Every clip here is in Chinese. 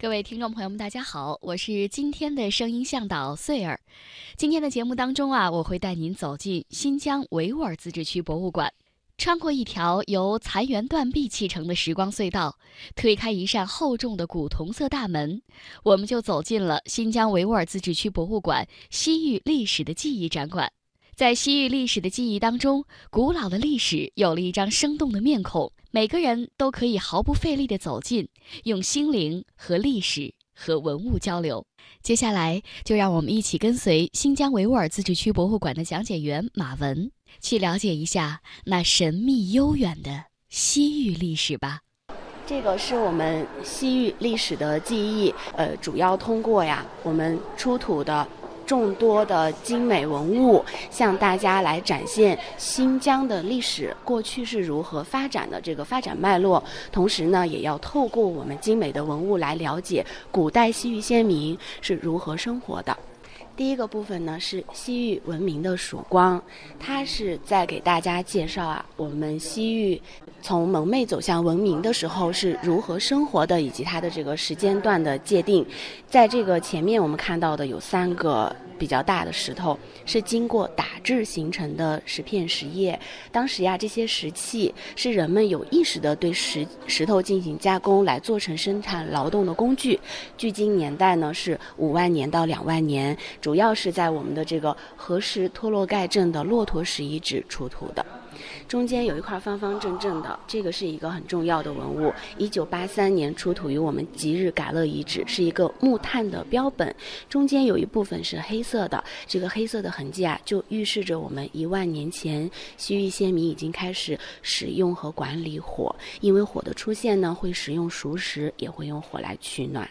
各位听众朋友们，大家好，我是今天的声音向导穗儿。今天的节目当中啊，我会带您走进新疆维吾尔自治区博物馆，穿过一条由残垣断壁砌成的时光隧道，推开一扇厚重的古铜色大门，我们就走进了新疆维吾尔自治区博物馆西域历史的记忆展馆。在西域历史的记忆当中，古老的历史有了一张生动的面孔。每个人都可以毫不费力地走进，用心灵和历史和文物交流。接下来，就让我们一起跟随新疆维吾尔自治区博物馆的讲解员马文，去了解一下那神秘悠远的西域历史吧。这个是我们西域历史的记忆，呃，主要通过呀，我们出土的。众多的精美文物，向大家来展现新疆的历史过去是如何发展的这个发展脉络，同时呢，也要透过我们精美的文物来了解古代西域先民是如何生活的。第一个部分呢是西域文明的曙光，它是在给大家介绍啊，我们西域从蒙昧走向文明的时候是如何生活的，以及它的这个时间段的界定。在这个前面我们看到的有三个。比较大的石头是经过打制形成的石片石叶。当时呀，这些石器是人们有意识的对石石头进行加工，来做成生产劳动的工具。距今年代呢是五万年到两万年，主要是在我们的这个河石托洛盖镇的骆驼石遗址出土的。中间有一块方方正正的，这个是一个很重要的文物。一九八三年出土于我们吉日嘎勒遗址，是一个木炭的标本。中间有一部分是黑色的，这个黑色的痕迹啊，就预示着我们一万年前西域先民已经开始使用和管理火。因为火的出现呢，会使用熟食，也会用火来取暖。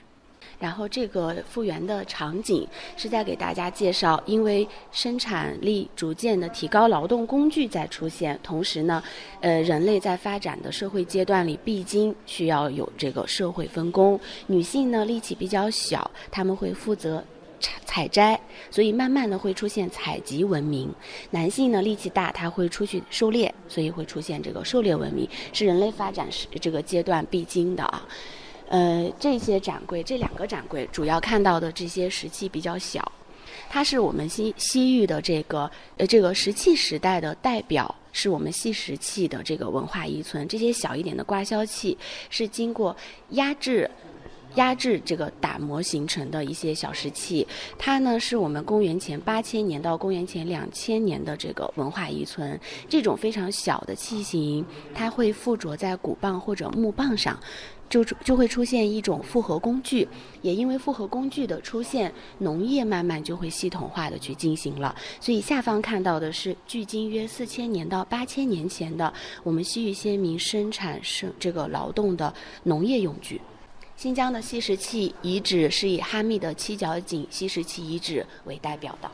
然后这个复原的场景是在给大家介绍，因为生产力逐渐的提高，劳动工具在出现，同时呢，呃，人类在发展的社会阶段里必经需要有这个社会分工。女性呢力气比较小，他们会负责采采摘，所以慢慢的会出现采集文明。男性呢力气大，他会出去狩猎，所以会出现这个狩猎文明，是人类发展是这个阶段必经的啊。呃，这些展柜，这两个展柜主要看到的这些石器比较小，它是我们西西域的这个呃这个石器时代的代表，是我们细石器的这个文化遗存。这些小一点的刮削器是经过压制、压制这个打磨形成的一些小石器，它呢是我们公元前八千年到公元前两千年的这个文化遗存。这种非常小的器型，它会附着在鼓棒或者木棒上。就就会出现一种复合工具，也因为复合工具的出现，农业慢慢就会系统化的去进行了。所以下方看到的是距今约四千年到八千年前的我们西域先民生产生这个劳动的农业用具。新疆的吸石器遗址是以哈密的七角井吸石器遗址为代表的。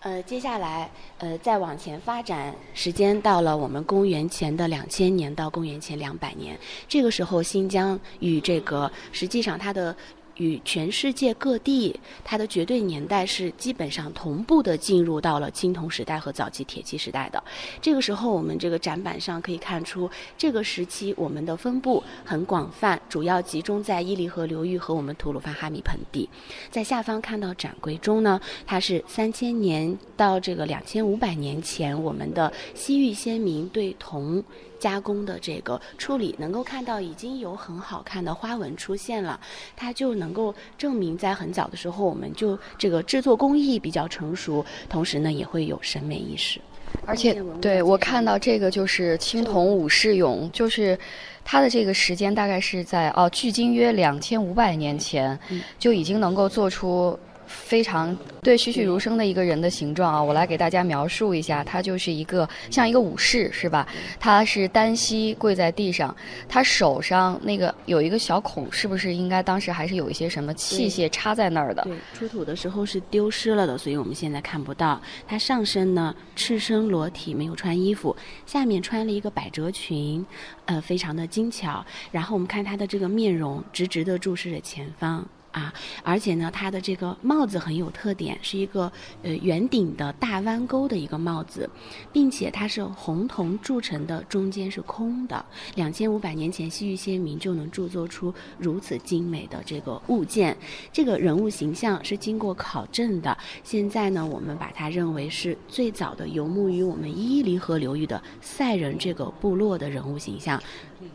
呃，接下来，呃，再往前发展，时间到了我们公元前的两千年到公元前两百年，这个时候，新疆与这个实际上它的。与全世界各地，它的绝对年代是基本上同步的进入到了青铜时代和早期铁器时代的。这个时候，我们这个展板上可以看出，这个时期我们的分布很广泛，主要集中在伊犁河流域和我们吐鲁番哈密盆地。在下方看到展柜中呢，它是三千年到这个两千五百年前，我们的西域先民对铜。加工的这个处理，能够看到已经有很好看的花纹出现了，它就能够证明在很早的时候，我们就这个制作工艺比较成熟，同时呢也会有审美意识。而且，对我看到这个就是青铜武士俑，就是它的这个时间大概是在哦，距今约两千五百年前，就已经能够做出。非常对栩栩如生的一个人的形状啊！我来给大家描述一下，他就是一个像一个武士，是吧？他是单膝跪在地上，他手上那个有一个小孔，是不是应该当时还是有一些什么器械插在那儿的？对，出土的时候是丢失了的，所以我们现在看不到。他上身呢赤身裸体，没有穿衣服，下面穿了一个百褶裙，呃，非常的精巧。然后我们看他的这个面容，直直的注视着前方。啊，而且呢，它的这个帽子很有特点，是一个呃圆顶的大弯钩的一个帽子，并且它是红铜铸成的，中间是空的。两千五百年前，西域先民就能铸作出如此精美的这个物件。这个人物形象是经过考证的，现在呢，我们把它认为是最早的游牧于我们伊犁河流域的塞人这个部落的人物形象。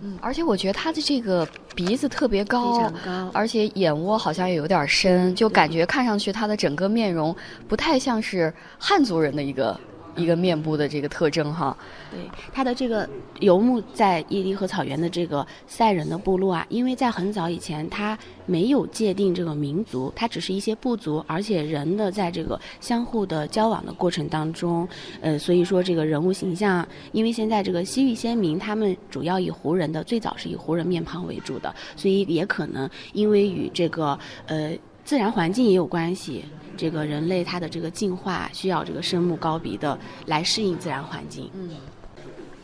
嗯，而且我觉得他的这个鼻子特别高，非常高，而且眼窝好像也有点深，就感觉看上去他的整个面容不太像是汉族人的一个。一个面部的这个特征哈，对它的这个游牧在伊犁河草原的这个塞人的部落啊，因为在很早以前，它没有界定这个民族，它只是一些部族，而且人的在这个相互的交往的过程当中，呃，所以说这个人物形象，因为现在这个西域先民他们主要以胡人的，最早是以胡人面庞为主的，所以也可能因为与这个呃自然环境也有关系。这个人类它的这个进化需要这个深目高鼻的来适应自然环境。嗯。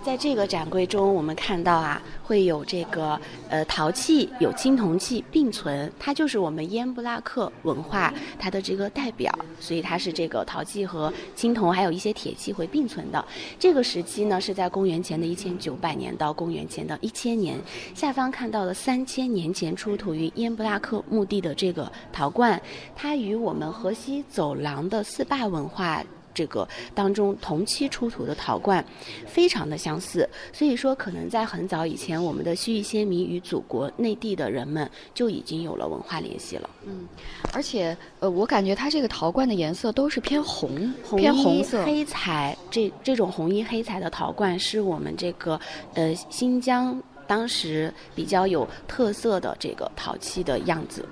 在这个展柜中，我们看到啊，会有这个呃陶器，有青铜器并存，它就是我们烟布拉克文化它的这个代表，所以它是这个陶器和青铜还有一些铁器会并存的。这个时期呢，是在公元前的一千九百年到公元前的一千年。下方看到的三千年前出土于烟布拉克墓地的这个陶罐，它与我们河西走廊的四霸文化。这个当中同期出土的陶罐，非常的相似，所以说可能在很早以前，我们的西域先民与祖国内地的人们就已经有了文化联系了。嗯，而且呃，我感觉它这个陶罐的颜色都是偏红，偏红色、黑彩。这这种红衣黑彩的陶罐是我们这个呃新疆当时比较有特色的这个陶器的样子。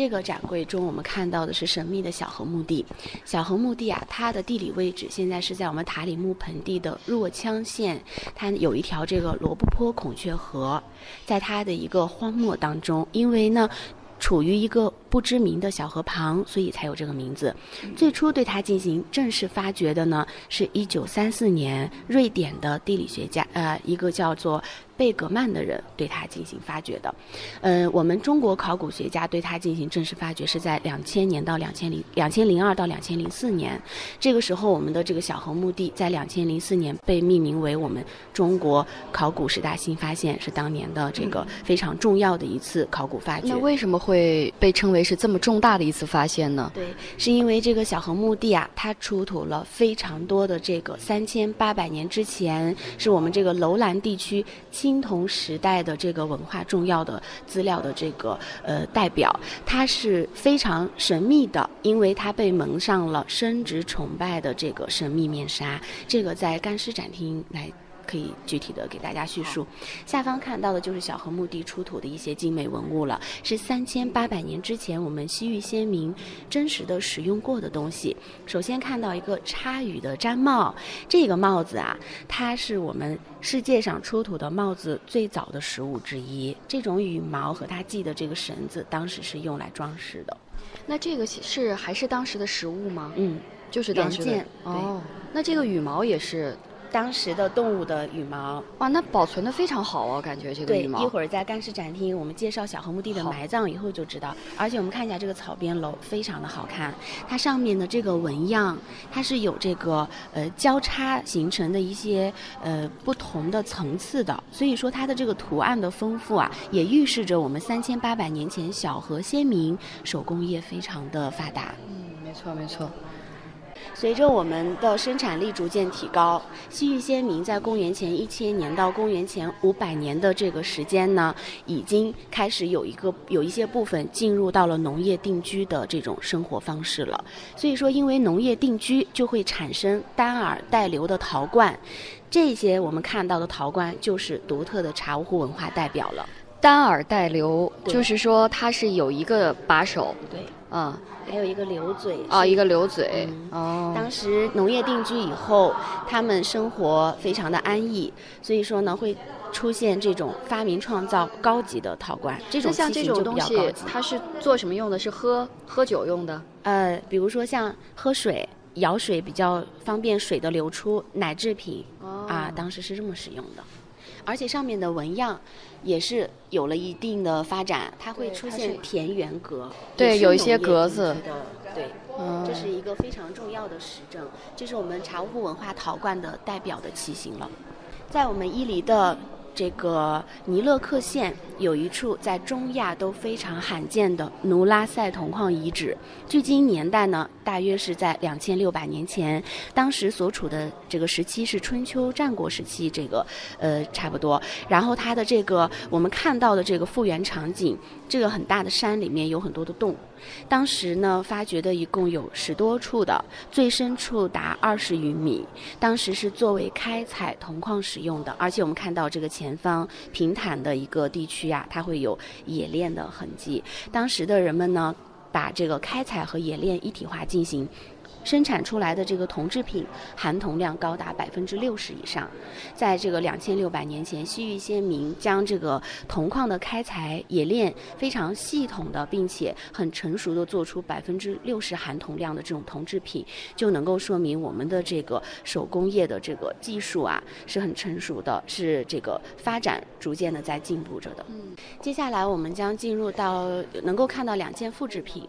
这个展柜中，我们看到的是神秘的小河墓地。小河墓地啊，它的地理位置现在是在我们塔里木盆地的若羌县，它有一条这个罗布泊孔雀河，在它的一个荒漠当中，因为呢，处于一个不知名的小河旁，所以才有这个名字。最初对它进行正式发掘的呢，是一九三四年，瑞典的地理学家，呃，一个叫做。贝格曼的人对它进行发掘的，嗯，我们中国考古学家对它进行正式发掘是在两千年到两千零两千零二到两千零四年，这个时候我们的这个小河墓地在两千零四年被命名为我们中国考古十大新发现，是当年的这个非常重要的一次考古发掘。那为什么会被称为是这么重大的一次发现呢？对，是因为这个小河墓地啊，它出土了非常多的这个三千八百年之前，是我们这个楼兰地区。青铜时代的这个文化重要的资料的这个呃代表，它是非常神秘的，因为它被蒙上了生殖崇拜的这个神秘面纱。这个在干尸展厅来。可以具体的给大家叙述，下方看到的就是小河墓地出土的一些精美文物了，是三千八百年之前我们西域先民真实的使用过的东西。首先看到一个插羽的毡帽，这个帽子啊，它是我们世界上出土的帽子最早的实物之一。这种羽毛和它系的这个绳子，当时是用来装饰的。那这个是还是当时的实物吗？嗯，就是当时的。哦，那这个羽毛也是。当时的动物的羽毛，哇，那保存的非常好啊，感觉这个羽毛。对，一会儿在干尸展厅，我们介绍小河墓地的埋葬以后就知道。而且我们看一下这个草编楼，非常的好看。它上面的这个纹样，它是有这个呃交叉形成的一些呃不同的层次的，所以说它的这个图案的丰富啊，也预示着我们三千八百年前小河先民手工业非常的发达。嗯，没错没错。随着我们的生产力逐渐提高，西域先民在公元前一千年到公元前五百年的这个时间呢，已经开始有一个有一些部分进入到了农业定居的这种生活方式了。所以说，因为农业定居，就会产生单耳带流的陶罐，这些我们看到的陶罐就是独特的茶壶文化代表了。单耳带流，就是说它是有一个把手。对。嗯，还有一个流嘴啊，一个流嘴哦。当时农业定居以后，他们生活非常的安逸，所以说呢，会出现这种发明创造高级的陶罐。这种像这种东西，它是做什么用的？是喝喝酒用的？呃，比如说像喝水、舀水比较方便水的流出，奶制品啊，当时是这么使用的。而且上面的纹样也是有了一定的发展，它会出现田园格，对，有一些格子的，对，这是一个非常重要的实证，这是我们茶壶文化陶罐的代表的器型了，在我们伊犁的。这个尼勒克县有一处在中亚都非常罕见的努拉塞铜矿遗址，距今年代呢，大约是在两千六百年前。当时所处的这个时期是春秋战国时期，这个呃差不多。然后它的这个我们看到的这个复原场景，这个很大的山里面有很多的洞。当时呢，发掘的一共有十多处的，最深处达二十余米。当时是作为开采铜矿使用的，而且我们看到这个前方平坦的一个地区啊，它会有冶炼的痕迹。当时的人们呢，把这个开采和冶炼一体化进行。生产出来的这个铜制品含铜量高达百分之六十以上，在这个两千六百年前，西域先民将这个铜矿的开采冶炼非常系统的，并且很成熟的做出百分之六十含铜量的这种铜制品，就能够说明我们的这个手工业的这个技术啊是很成熟的，是这个发展逐渐的在进步着的。嗯，接下来我们将进入到能够看到两件复制品。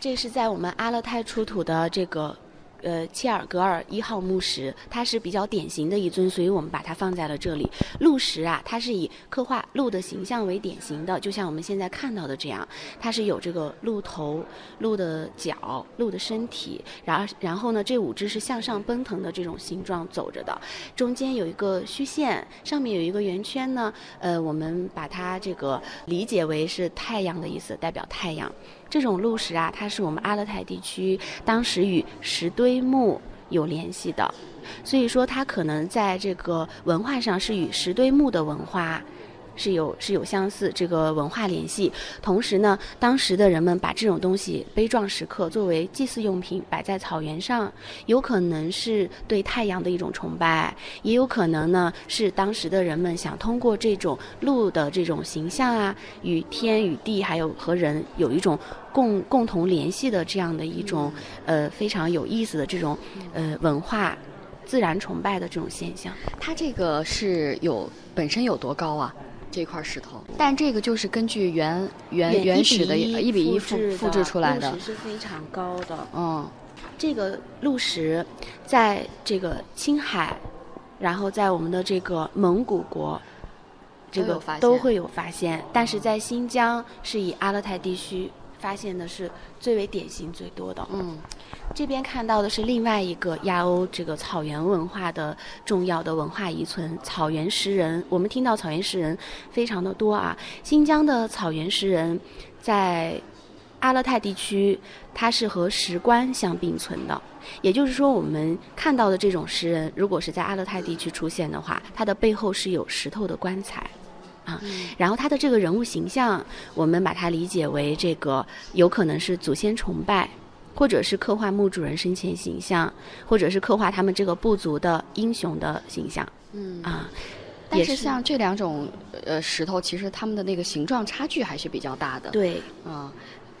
这是在我们阿勒泰出土的这个，呃，切尔格尔一号墓石，它是比较典型的一尊，所以我们把它放在了这里。鹿石啊，它是以刻画鹿的形象为典型的，就像我们现在看到的这样，它是有这个鹿头、鹿的脚、鹿的身体，然后然后呢，这五只是向上奔腾的这种形状走着的，中间有一个虚线，上面有一个圆圈呢，呃，我们把它这个理解为是太阳的意思，代表太阳。这种鹿石啊，它是我们阿勒泰地区当时与石堆墓有联系的，所以说它可能在这个文化上是与石堆墓的文化。是有是有相似这个文化联系，同时呢，当时的人们把这种东西悲壮时刻作为祭祀用品摆在草原上，有可能是对太阳的一种崇拜，也有可能呢是当时的人们想通过这种鹿的这种形象啊，与天与地还有和人有一种共共同联系的这样的一种呃非常有意思的这种呃文化自然崇拜的这种现象。它这个是有本身有多高啊？这块石头，但这个就是根据原原原始的一比一复复制出来的，是非常高的。嗯，这个鹿石，在这个青海，然后在我们的这个蒙古国，这个都会有发现，但是在新疆是以阿勒泰地区。发现的是最为典型最多的。嗯，这边看到的是另外一个亚欧这个草原文化的重要的文化遗存——草原石人。我们听到草原石人非常的多啊。新疆的草原石人，在阿勒泰地区，它是和石棺相并存的。也就是说，我们看到的这种石人，如果是在阿勒泰地区出现的话，它的背后是有石头的棺材。啊，然后他的这个人物形象，我们把它理解为这个有可能是祖先崇拜，或者是刻画墓主人生前形象，或者是刻画他们这个部族的英雄的形象。嗯啊，但是像这两种呃石头，其实它们的那个形状差距还是比较大的。对，啊，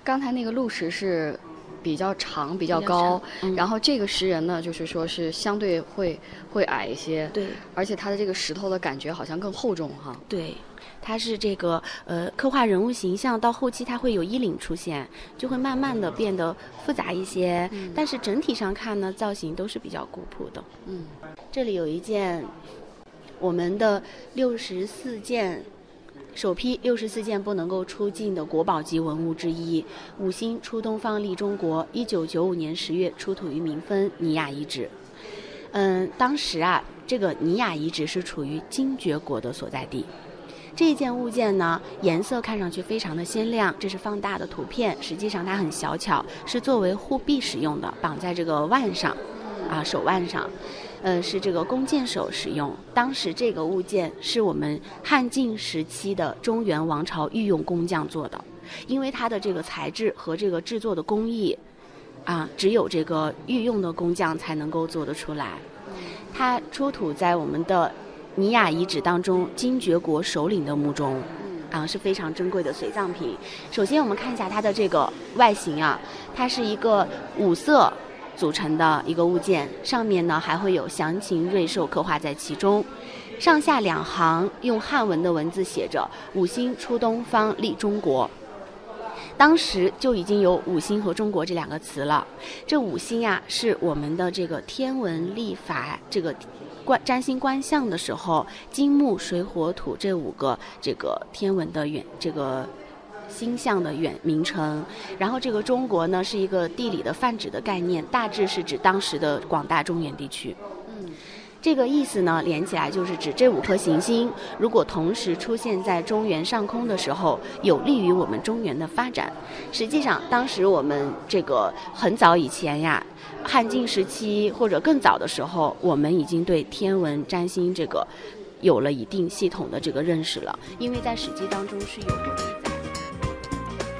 刚才那个鹿石是。比较长，比较高，然后这个石人呢，就是说是相对会会矮一些，对，而且它的这个石头的感觉好像更厚重哈。对，它是这个呃刻画人物形象到后期它会有衣领出现，就会慢慢的变得复杂一些，但是整体上看呢，造型都是比较古朴的。嗯，这里有一件我们的六十四件。首批六十四件不能够出境的国宝级文物之一，五星出东方利中国，一九九五年十月出土于民丰尼雅遗址。嗯，当时啊，这个尼雅遗址是处于精绝国的所在地。这件物件呢，颜色看上去非常的鲜亮，这是放大的图片，实际上它很小巧，是作为护臂使用的，绑在这个腕上，啊，手腕上。呃，是这个弓箭手使用。当时这个物件是我们汉晋时期的中原王朝御用工匠做的，因为它的这个材质和这个制作的工艺，啊，只有这个御用的工匠才能够做得出来。它出土在我们的尼雅遗址当中，精绝国首领的墓中，啊，是非常珍贵的随葬品。首先，我们看一下它的这个外形啊，它是一个五色。组成的一个物件，上面呢还会有详情瑞兽刻画在其中。上下两行用汉文的文字写着“五星出东方，立中国”。当时就已经有“五星”和“中国”这两个词了。这五星呀，是我们的这个天文历法这个观占星观象的时候，金木水火土这五个这个天文的远这个星象的远名称。然后这个“中国”呢，是一个地理的泛指的概念，大致是指当时的广大中原地区。这个意思呢，连起来就是指这五颗行星如果同时出现在中原上空的时候，有利于我们中原的发展。实际上，当时我们这个很早以前呀，汉晋时期或者更早的时候，我们已经对天文占星这个有了一定系统的这个认识了，因为在《史记》当中是有记载。